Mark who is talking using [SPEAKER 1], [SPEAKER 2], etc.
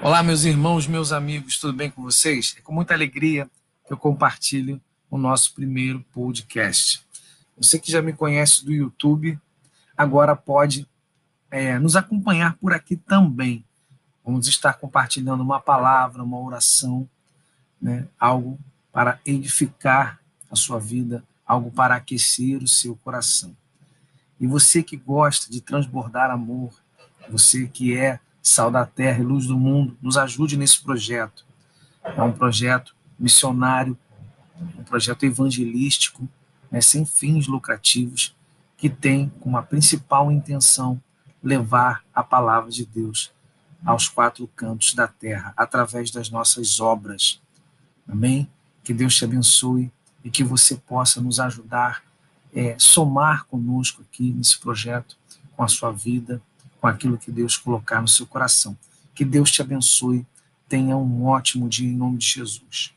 [SPEAKER 1] Olá, meus irmãos, meus amigos, tudo bem com vocês? É com muita alegria que eu compartilho o nosso primeiro podcast. Você que já me conhece do YouTube, agora pode é, nos acompanhar por aqui também. Vamos estar compartilhando uma palavra, uma oração, né? algo para edificar a sua vida, algo para aquecer o seu coração. E você que gosta de transbordar amor, você que é Sal da Terra e Luz do Mundo, nos ajude nesse projeto. É um projeto missionário, um projeto evangelístico, né, sem fins lucrativos, que tem como a principal intenção levar a palavra de Deus aos quatro cantos da terra, através das nossas obras. Amém? Que Deus te abençoe e que você possa nos ajudar, é, somar conosco aqui nesse projeto, com a sua vida, com aquilo que Deus colocar no seu coração. Que Deus te abençoe. Tenha um ótimo dia em nome de Jesus.